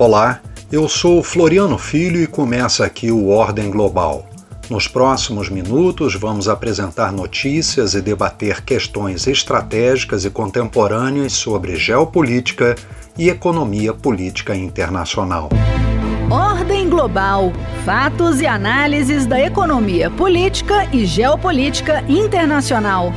Olá, eu sou Floriano Filho e começa aqui o Ordem Global. Nos próximos minutos, vamos apresentar notícias e debater questões estratégicas e contemporâneas sobre geopolítica e economia política internacional. Ordem Global fatos e análises da economia política e geopolítica internacional.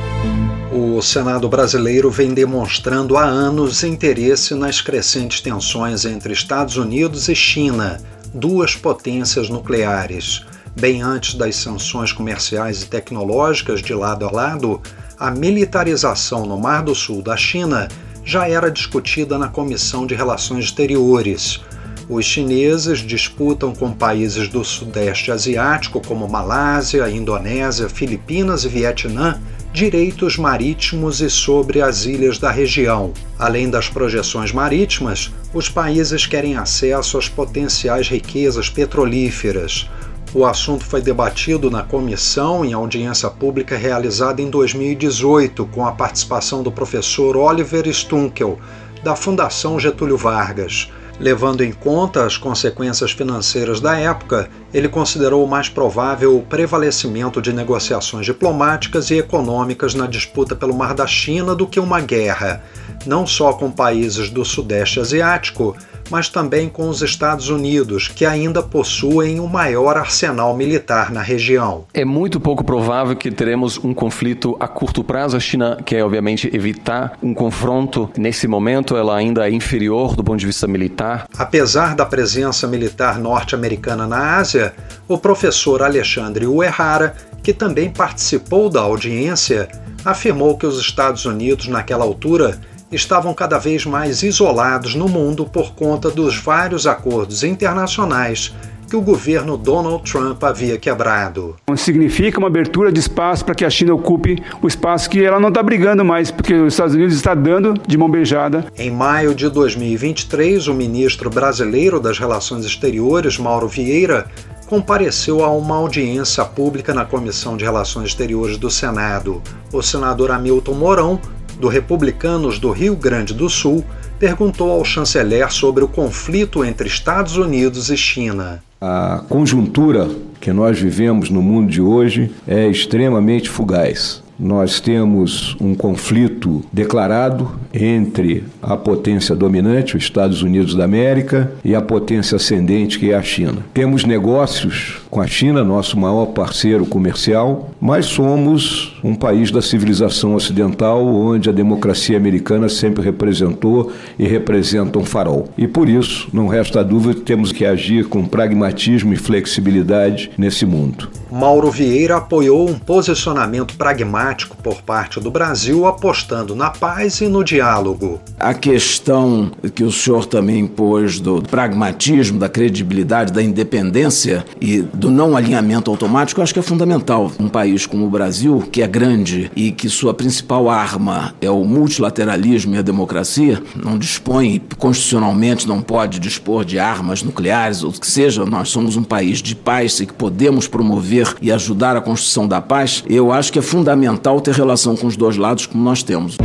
O Senado brasileiro vem demonstrando há anos interesse nas crescentes tensões entre Estados Unidos e China, duas potências nucleares. Bem antes das sanções comerciais e tecnológicas de lado a lado, a militarização no Mar do Sul da China já era discutida na Comissão de Relações Exteriores. Os chineses disputam com países do Sudeste Asiático, como Malásia, Indonésia, Filipinas e Vietnã, direitos marítimos e sobre as ilhas da região. Além das projeções marítimas, os países querem acesso às potenciais riquezas petrolíferas. O assunto foi debatido na comissão em audiência pública realizada em 2018, com a participação do professor Oliver Stunkel, da Fundação Getúlio Vargas. Levando em conta as consequências financeiras da época, ele considerou mais provável o prevalecimento de negociações diplomáticas e econômicas na disputa pelo Mar da China do que uma guerra, não só com países do Sudeste Asiático, mas também com os Estados Unidos, que ainda possuem o maior arsenal militar na região. É muito pouco provável que teremos um conflito a curto prazo. A China quer, obviamente, evitar um confronto. Nesse momento, ela ainda é inferior do ponto de vista militar. Apesar da presença militar norte-americana na Ásia, o professor Alexandre Uehara, que também participou da audiência, afirmou que os Estados Unidos, naquela altura, estavam cada vez mais isolados no mundo por conta dos vários acordos internacionais que o governo Donald Trump havia quebrado. Significa uma abertura de espaço para que a China ocupe o espaço que ela não está brigando mais, porque os Estados Unidos está dando de mão beijada. Em maio de 2023, o ministro brasileiro das Relações Exteriores, Mauro Vieira, compareceu a uma audiência pública na Comissão de Relações Exteriores do Senado. O senador Hamilton Mourão do Republicanos do Rio Grande do Sul, perguntou ao chanceler sobre o conflito entre Estados Unidos e China. A conjuntura que nós vivemos no mundo de hoje é extremamente fugaz. Nós temos um conflito declarado entre a potência dominante, os Estados Unidos da América, e a potência ascendente, que é a China. Temos negócios com a China, nosso maior parceiro comercial, mas somos um país da civilização ocidental onde a democracia americana sempre representou e representa um farol. E por isso, não resta dúvida que temos que agir com pragmatismo e flexibilidade nesse mundo. Mauro Vieira apoiou um posicionamento pragmático por parte do Brasil, apostando na paz e no diálogo. A questão que o senhor também pôs do pragmatismo, da credibilidade, da independência e do não alinhamento automático, eu acho que é fundamental. Um país como o Brasil, que é grande e que sua principal arma é o multilateralismo e a democracia, não dispõe, constitucionalmente não pode dispor de armas nucleares ou o que seja, nós somos um país de paz e que podemos promover e ajudar a construção da paz, eu acho que é fundamental ter relação com os dois lados como nós temos.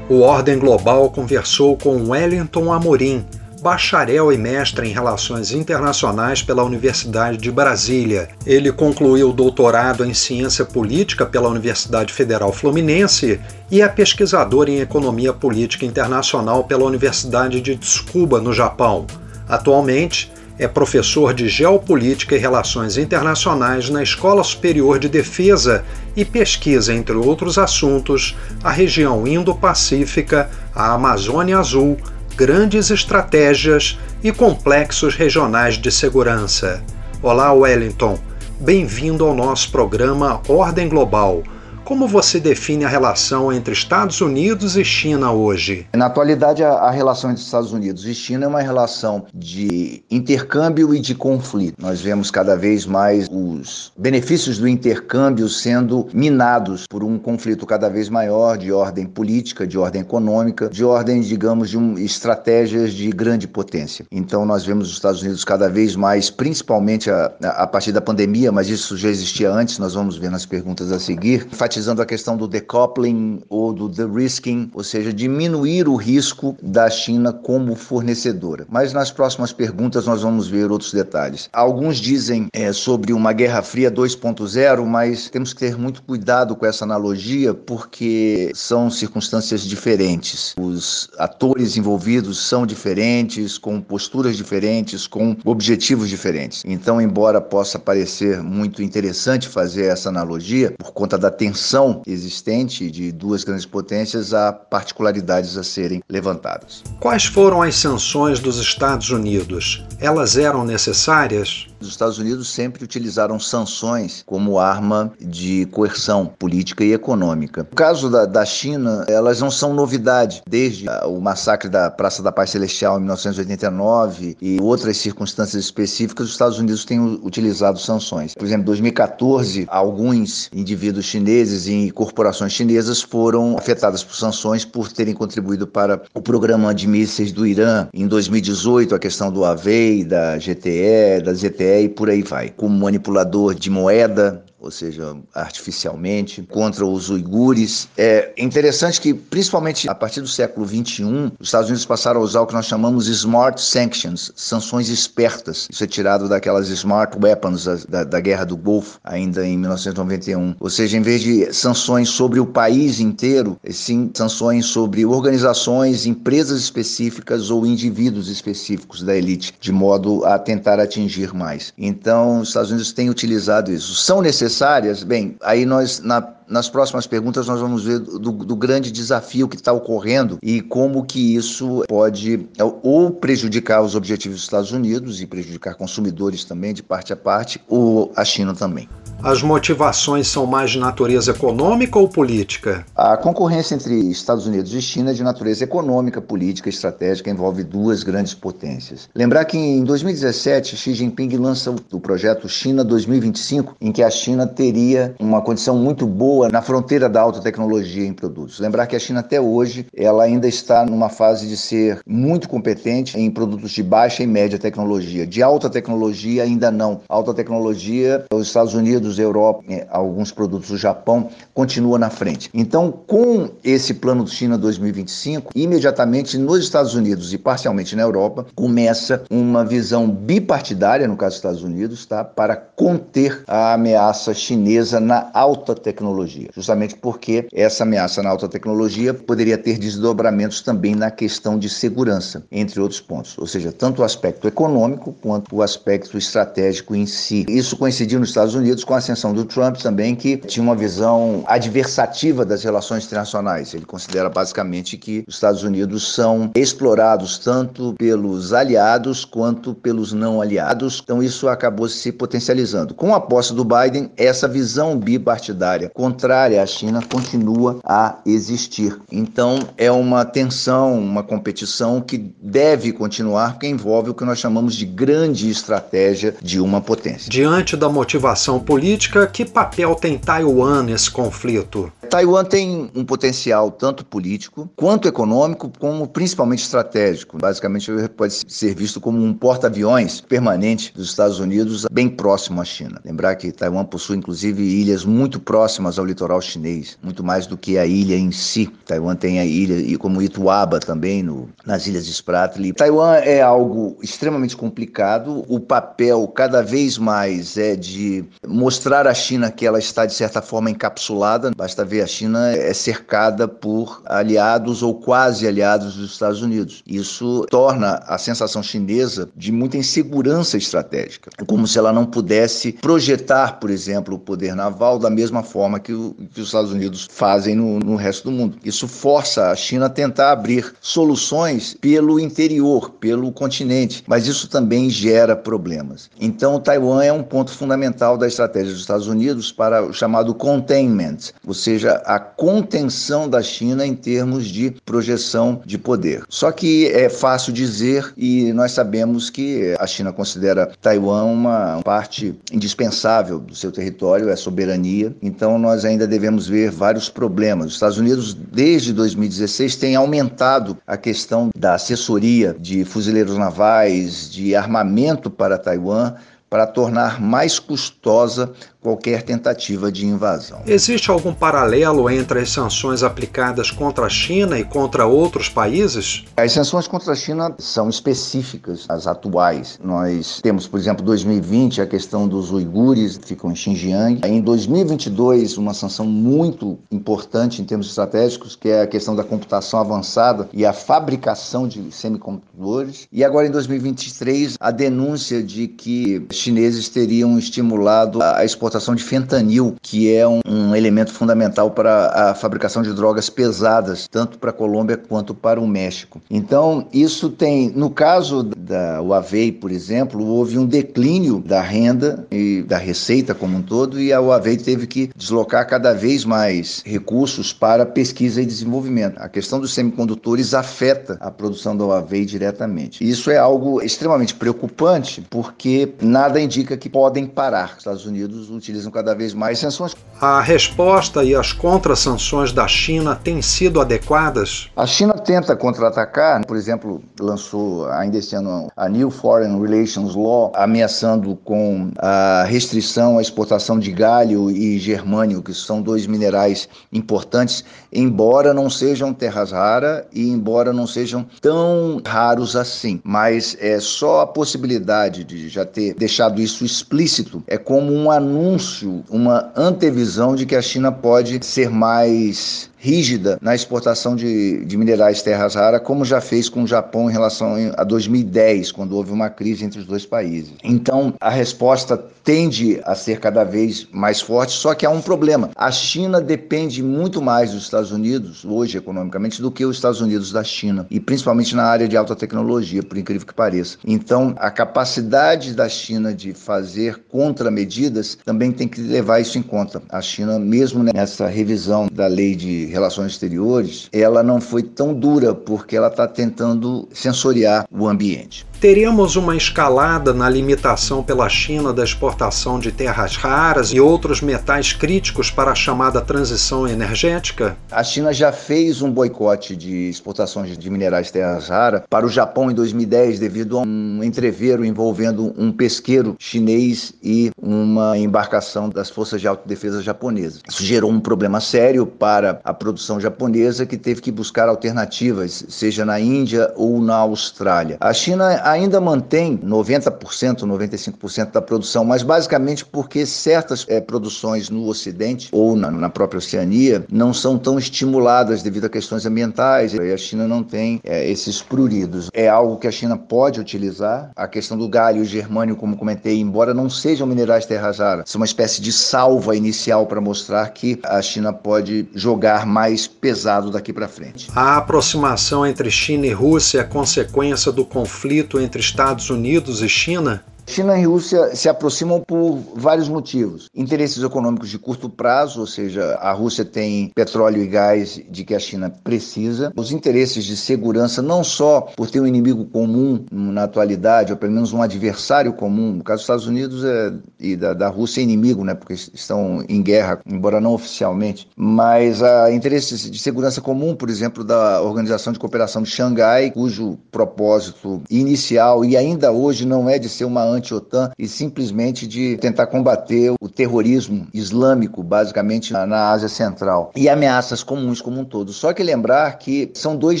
O Ordem Global conversou com Wellington Amorim, bacharel e mestre em Relações Internacionais pela Universidade de Brasília. Ele concluiu o doutorado em Ciência Política pela Universidade Federal Fluminense e é pesquisador em Economia Política Internacional pela Universidade de Tsukuba, no Japão. Atualmente, é professor de Geopolítica e Relações Internacionais na Escola Superior de Defesa e pesquisa, entre outros assuntos, a região Indo-Pacífica, a Amazônia Azul, grandes estratégias e complexos regionais de segurança. Olá, Wellington. Bem-vindo ao nosso programa Ordem Global como você define a relação entre Estados Unidos e China hoje? Na atualidade, a, a, relação entre Estados Unidos e China é uma relação de intercâmbio e de conflito. Nós vemos cada vez mais os benefícios do intercâmbio sendo minados por um conflito cada vez maior de ordem política, de ordem econômica, de ordem, digamos, de um, estratégias de grande potência. Então, nós vemos os Estados Unidos cada vez mais, principalmente a, a partir da pandemia, mas isso já existia antes, nós vamos ver nas perguntas a seguir, enfatizando a questão do decoupling ou do de-risking, ou seja, diminuir o risco da China como fornecedora. Mas nas próximas perguntas nós vamos ver outros detalhes. Alguns dizem é, sobre uma Guerra Fria 2.0, mas temos que ter muito cuidado com essa analogia porque são circunstâncias diferentes. Os atores envolvidos são diferentes, com posturas diferentes, com objetivos diferentes. Então, embora possa parecer muito interessante fazer essa analogia, por conta da tensão existente de duas grandes potências, há particularidades a serem levantadas. Quais foram as sanções dos Estados Unidos? Elas eram necessárias? Os Estados Unidos sempre utilizaram sanções como arma de coerção política e econômica. No caso da, da China, elas não são novidade. Desde o massacre da Praça da Paz Celestial em 1989 e outras circunstâncias específicas, os Estados Unidos têm utilizado sanções. Por exemplo, em 2014, alguns indivíduos chineses e corporações chinesas foram afetadas por sanções por terem contribuído para o programa de mísseis do Irã. Em 2018, a questão do AVEI, da GTE, da ZTE e por aí vai. Como manipulador de moeda, ou seja, artificialmente, contra os uigures. É interessante que, principalmente a partir do século XXI, os Estados Unidos passaram a usar o que nós chamamos smart sanctions, sanções espertas. Isso é tirado daquelas smart weapons da, da Guerra do Golfo, ainda em 1991. Ou seja, em vez de sanções sobre o país inteiro, sim sanções sobre organizações, empresas específicas ou indivíduos específicos da elite, de modo a tentar atingir mais. Então, os Estados Unidos têm utilizado isso. São necessários necessárias, bem, aí nós na, nas próximas perguntas nós vamos ver do, do grande desafio que está ocorrendo e como que isso pode é, ou prejudicar os objetivos dos Estados Unidos e prejudicar consumidores também de parte a parte, ou a China também. As motivações são mais de natureza econômica ou política? A concorrência entre Estados Unidos e China é de natureza econômica, política, estratégica, envolve duas grandes potências. Lembrar que em 2017, Xi Jinping lança o projeto China 2025, em que a China teria uma condição muito boa na fronteira da alta tecnologia em produtos. Lembrar que a China até hoje ela ainda está numa fase de ser muito competente em produtos de baixa e média tecnologia. De alta tecnologia ainda não. Alta tecnologia, os Estados Unidos Europa, eh, alguns produtos do Japão, continua na frente. Então, com esse plano do China 2025, imediatamente nos Estados Unidos e parcialmente na Europa, começa uma visão bipartidária, no caso dos Estados Unidos, tá, para conter a ameaça chinesa na alta tecnologia. Justamente porque essa ameaça na alta tecnologia poderia ter desdobramentos também na questão de segurança, entre outros pontos. Ou seja, tanto o aspecto econômico quanto o aspecto estratégico em si. Isso coincidiu nos Estados Unidos com a ascensão do Trump também, que tinha uma visão adversativa das relações internacionais. Ele considera basicamente que os Estados Unidos são explorados tanto pelos aliados quanto pelos não aliados. Então isso acabou se potencializando. Com a posse do Biden, essa visão bipartidária contrária à China continua a existir. Então é uma tensão, uma competição que deve continuar, porque envolve o que nós chamamos de grande estratégia de uma potência. Diante da motivação política, que papel tem Taiwan nesse conflito? Taiwan tem um potencial tanto político quanto econômico, como principalmente estratégico. Basicamente, pode ser visto como um porta-aviões permanente dos Estados Unidos, bem próximo à China. Lembrar que Taiwan possui, inclusive, ilhas muito próximas ao litoral chinês, muito mais do que a ilha em si. Taiwan tem a ilha, como Ituaba também, no, nas ilhas Spratly. Taiwan é algo extremamente complicado. O papel, cada vez mais, é de mostrar à China que ela está, de certa forma, encapsulada. Basta ver a China é cercada por aliados ou quase aliados dos Estados Unidos. Isso torna a sensação chinesa de muita insegurança estratégica, como se ela não pudesse projetar, por exemplo, o poder naval da mesma forma que, o, que os Estados Unidos fazem no, no resto do mundo. Isso força a China a tentar abrir soluções pelo interior, pelo continente, mas isso também gera problemas. Então, Taiwan é um ponto fundamental da estratégia dos Estados Unidos para o chamado containment, ou seja, seja, a contenção da China em termos de projeção de poder. Só que é fácil dizer e nós sabemos que a China considera Taiwan uma parte indispensável do seu território, é soberania. Então nós ainda devemos ver vários problemas. Os Estados Unidos, desde 2016, têm aumentado a questão da assessoria de fuzileiros navais, de armamento para Taiwan para tornar mais custosa qualquer tentativa de invasão. Existe algum paralelo entre as sanções aplicadas contra a China e contra outros países? As sanções contra a China são específicas, as atuais. Nós temos, por exemplo, 2020, a questão dos uigures, que ficam em Xinjiang. Em 2022, uma sanção muito importante em termos estratégicos, que é a questão da computação avançada e a fabricação de semicondutores. E agora, em 2023, a denúncia de que chineses teriam estimulado a exportação de fentanil, que é um, um elemento fundamental para a fabricação de drogas pesadas, tanto para a Colômbia quanto para o México. Então, isso tem, no caso da Huawei, por exemplo, houve um declínio da renda e da receita como um todo, e a Huawei teve que deslocar cada vez mais recursos para pesquisa e desenvolvimento. A questão dos semicondutores afeta a produção da Huawei diretamente. Isso é algo extremamente preocupante, porque nada indica que podem parar. Os Estados Unidos utilizam cada vez mais sanções. A resposta e as contra-sanções da China têm sido adequadas? A China tenta contra-atacar, por exemplo, lançou ainda este ano a New Foreign Relations Law, ameaçando com a restrição à exportação de galho e germânio, que são dois minerais importantes, embora não sejam terras raras e embora não sejam tão raros assim. Mas é só a possibilidade de já ter deixado isso explícito. É como um anúncio, uma antevisão de que a China pode ser mais rígida na exportação de, de minerais terras raras, como já fez com o Japão em relação a 2010, quando houve uma crise entre os dois países. Então, a resposta tende a ser cada vez mais forte, só que há um problema. A China depende muito mais dos Estados Unidos, hoje economicamente, do que os Estados Unidos da China, e principalmente na área de alta tecnologia, por incrível que pareça. Então, a capacidade da China de fazer contramedidas também tem que levar isso em conta. A China, mesmo nessa revisão da lei de Relações Exteriores, ela não foi tão dura, porque ela está tentando sensoriar o ambiente. Teríamos uma escalada na limitação pela China da exportação de terras raras e outros metais críticos para a chamada transição energética? A China já fez um boicote de exportações de minerais terras raras para o Japão em 2010 devido a um entreveiro envolvendo um pesqueiro chinês e uma embarcação das forças de autodefesa japonesas. Isso gerou um problema sério para a produção japonesa que teve que buscar alternativas, seja na Índia ou na Austrália. A China ainda mantém 90%, 95% da produção, mas basicamente porque certas é, produções no Ocidente ou na, na, própria Oceania não são tão estimuladas devido a questões ambientais e a China não tem é, esses pruridos. É algo que a China pode utilizar. A questão do galho e germânio, como comentei, embora não sejam minerais terra rara, são uma espécie de salva inicial para mostrar que a China pode jogar mais pesado daqui para frente. A aproximação entre China e Rússia é consequência do conflito entre Estados Unidos e China China e Rússia se aproximam por vários motivos. Interesses econômicos de curto prazo, ou seja, a Rússia tem petróleo e gás de que a China precisa. Os interesses de segurança, não só por ter um inimigo comum na atualidade, ou pelo menos um adversário comum. No caso dos Estados Unidos é, e da, da Rússia é inimigo, né, porque estão em guerra, embora não oficialmente. Mas há interesses de segurança comum, por exemplo, da Organização de Cooperação de Xangai, cujo propósito inicial e ainda hoje não é de ser uma anti-OTAN e simplesmente de tentar combater o terrorismo islâmico, basicamente na, na Ásia Central, e ameaças comuns como um todo. Só que lembrar que são dois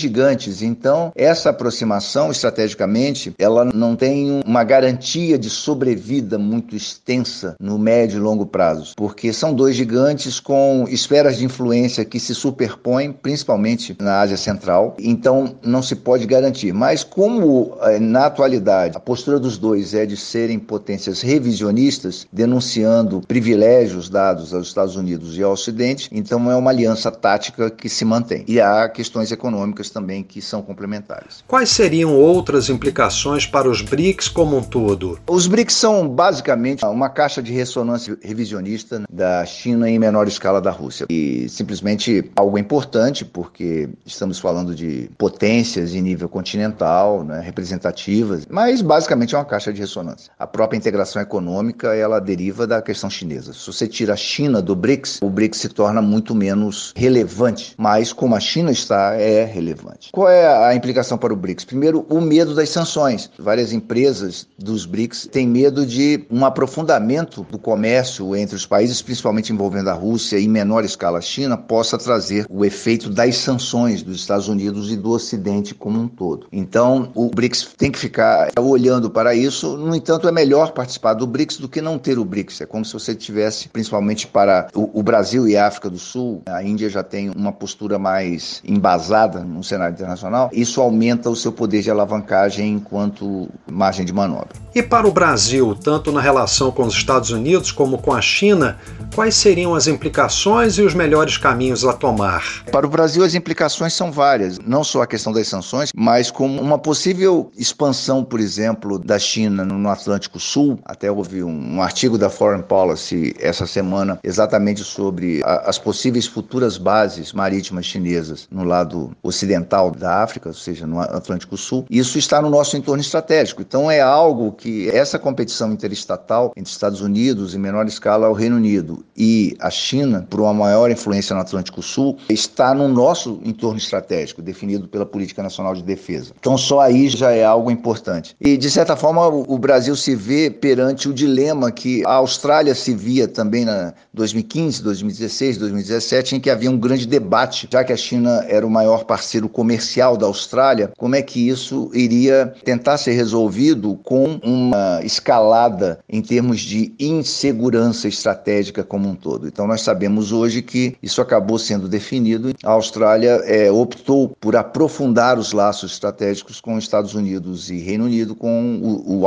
gigantes, então essa aproximação estrategicamente ela não tem uma garantia de sobrevida muito extensa no médio e longo prazo, porque são dois gigantes com esferas de influência que se superpõem, principalmente na Ásia Central, então não se pode garantir. Mas como eh, na atualidade a postura dos dois é de serem potências revisionistas, denunciando privilégios dados aos Estados Unidos e ao Ocidente, então é uma aliança tática que se mantém. E há questões econômicas também que são complementares. Quais seriam outras implicações para os BRICS como um todo? Os BRICS são basicamente uma caixa de ressonância revisionista da China em menor escala da Rússia. E simplesmente algo importante, porque estamos falando de potências em nível continental, né, representativas, mas basicamente é uma caixa de ressonância. Relevância. A própria integração econômica, ela deriva da questão chinesa. Se você tira a China do BRICS, o BRICS se torna muito menos relevante, mas como a China está, é relevante. Qual é a implicação para o BRICS? Primeiro, o medo das sanções. Várias empresas dos BRICS têm medo de um aprofundamento do comércio entre os países, principalmente envolvendo a Rússia e em menor escala a China, possa trazer o efeito das sanções dos Estados Unidos e do Ocidente como um todo. Então, o BRICS tem que ficar olhando para isso. No é melhor participar do BRICS do que não ter o BRICS. É como se você tivesse, principalmente para o, Brasil e a África do Sul, a Índia já tem uma postura mais embasada no cenário internacional. Isso aumenta o seu poder de alavancagem enquanto margem de manobra. E para o Brasil, tanto na relação com os Estados Unidos como com a China, quais seriam as implicações e os melhores caminhos a tomar? Para o Brasil, as implicações são várias, não só a questão das sanções, mas como uma possível expansão, por exemplo, da China no Atlântico Sul. Até houve um, um artigo da Foreign Policy essa semana exatamente sobre a, as possíveis futuras bases marítimas chinesas no lado ocidental da África, ou seja, no Atlântico Sul. Isso está no nosso entorno estratégico. Então é algo que essa competição interestatal entre Estados Unidos, em menor escala, o Reino Unido e a China, por uma maior influência no Atlântico Sul, está no nosso entorno estratégico, definido pela Política Nacional de Defesa. Então, só aí já é algo importante. E, de certa forma, o Brasil se vê perante o dilema que a Austrália se via também na 2015, 2016, 2017, em que havia um grande debate, já que a China era o maior parceiro comercial da Austrália, como é que isso iria tentar ser resolvido com uma escalada em termos de insegurança estratégica como um todo. Então, nós sabemos hoje que isso acabou sendo definido. A Austrália é, optou por aprofundar os laços estratégicos com os Estados Unidos e Reino Unido com o, o.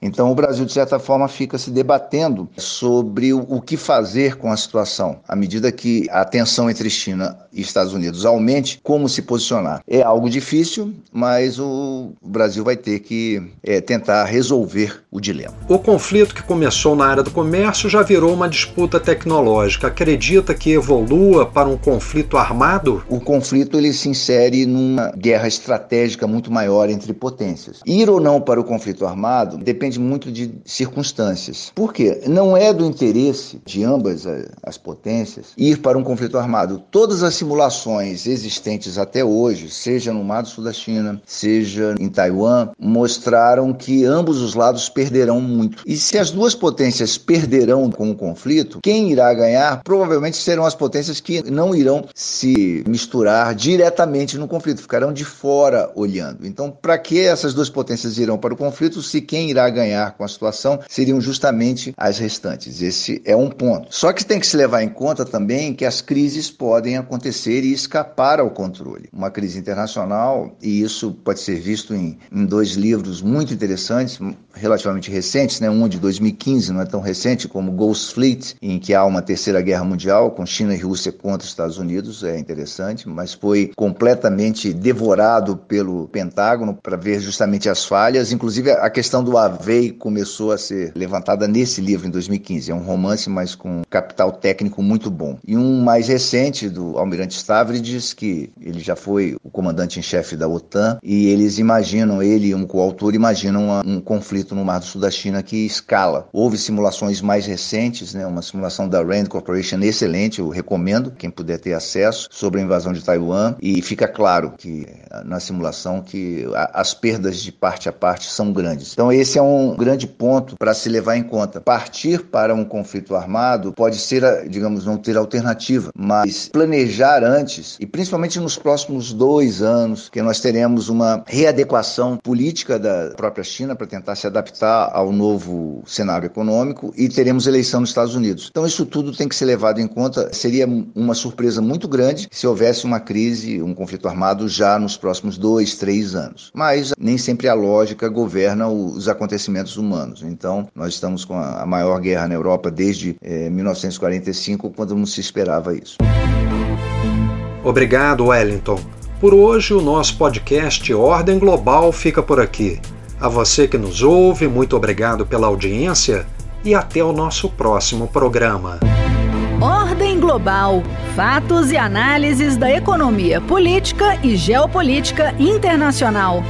Então, o Brasil, de certa forma, fica se debatendo sobre o, o que fazer com a situação. À medida que a tensão entre China e Estados Unidos aumente, como se posicionar? É algo difícil, mas o Brasil vai ter que é, tentar resolver o dilema. O conflito que começou na área do comércio já virou uma disputa tecnológica. Acredita que evolua para um conflito armado? O conflito ele se insere numa guerra estratégica muito maior entre potências. Ir ou não para o conflito armado depende muito de circunstâncias. Por quê? Não é do interesse de ambas as potências ir para um conflito armado. Todas as simulações existentes até hoje, seja no Mar do Sul da China, seja em Taiwan, mostraram que ambos os lados perderão muito. E se as duas potências perderão com o conflito, quem irá ganhar provavelmente serão as potências que não irão se misturar diretamente no conflito, ficarão de fora olhando. Então, para que essas duas potências irão para o conflito se quem irá ganhar com a situação seriam justamente as restantes? Esse é um ponto. Só que tem que se levar em conta também que as crises podem acontecer e escapar ao controle. Uma crise internacional, e isso pode ser visto em, em dois livros muito interessantes, relativamente recentes, né? um de 2015, não é tão recente, como Ghost Fleet, em que há uma terceira guerra mundial com China e Rússia contra os Estados Unidos, é interessante, mas foi completamente devorado pelo Pentágono para ver justamente as falhas. Inclusive, a questão do Avei começou a ser levantada nesse livro em 2015. É um romance, mas com capital técnico muito bom. E um mais recente, do Almirante Stavridis, que ele já foi o comandante em chefe da OTAN, e eles imaginam, ele e um coautor imaginam um conflito no Mar do Sul da China que escala. Houve simulações mais recentes, né, uma simulação da Rand Corporation excelente, eu recomendo, quem puder ter acesso, sobre a invasão de Taiwan, e fica claro que na simulação que as perdas de parte a parte são grandes. Então esse é um grande ponto para se levar em conta. Partir para um conflito armado pode ser, digamos, não ter alternativa, mas planejar antes, e principalmente nos próximos dois anos, que nós teremos uma readequação política da própria China para tentar se adaptar ao novo cenário econômico e teremos eleição nos Estados Unidos. Então isso tudo tem que ser levado em conta. Seria uma surpresa muito grande se houvesse uma crise, um conflito armado já nos próximos dois, três anos. Mas nem sempre a lógica governa os acontecimentos humanos. Então nós estamos com a maior guerra na Europa desde eh, 1945, quando não se esperava isso. Obrigado, Wellington. Por hoje, o nosso podcast Ordem Global fica por aqui. A você que nos ouve, muito obrigado pela audiência e até o nosso próximo programa. Ordem Global Fatos e análises da economia política e geopolítica internacional.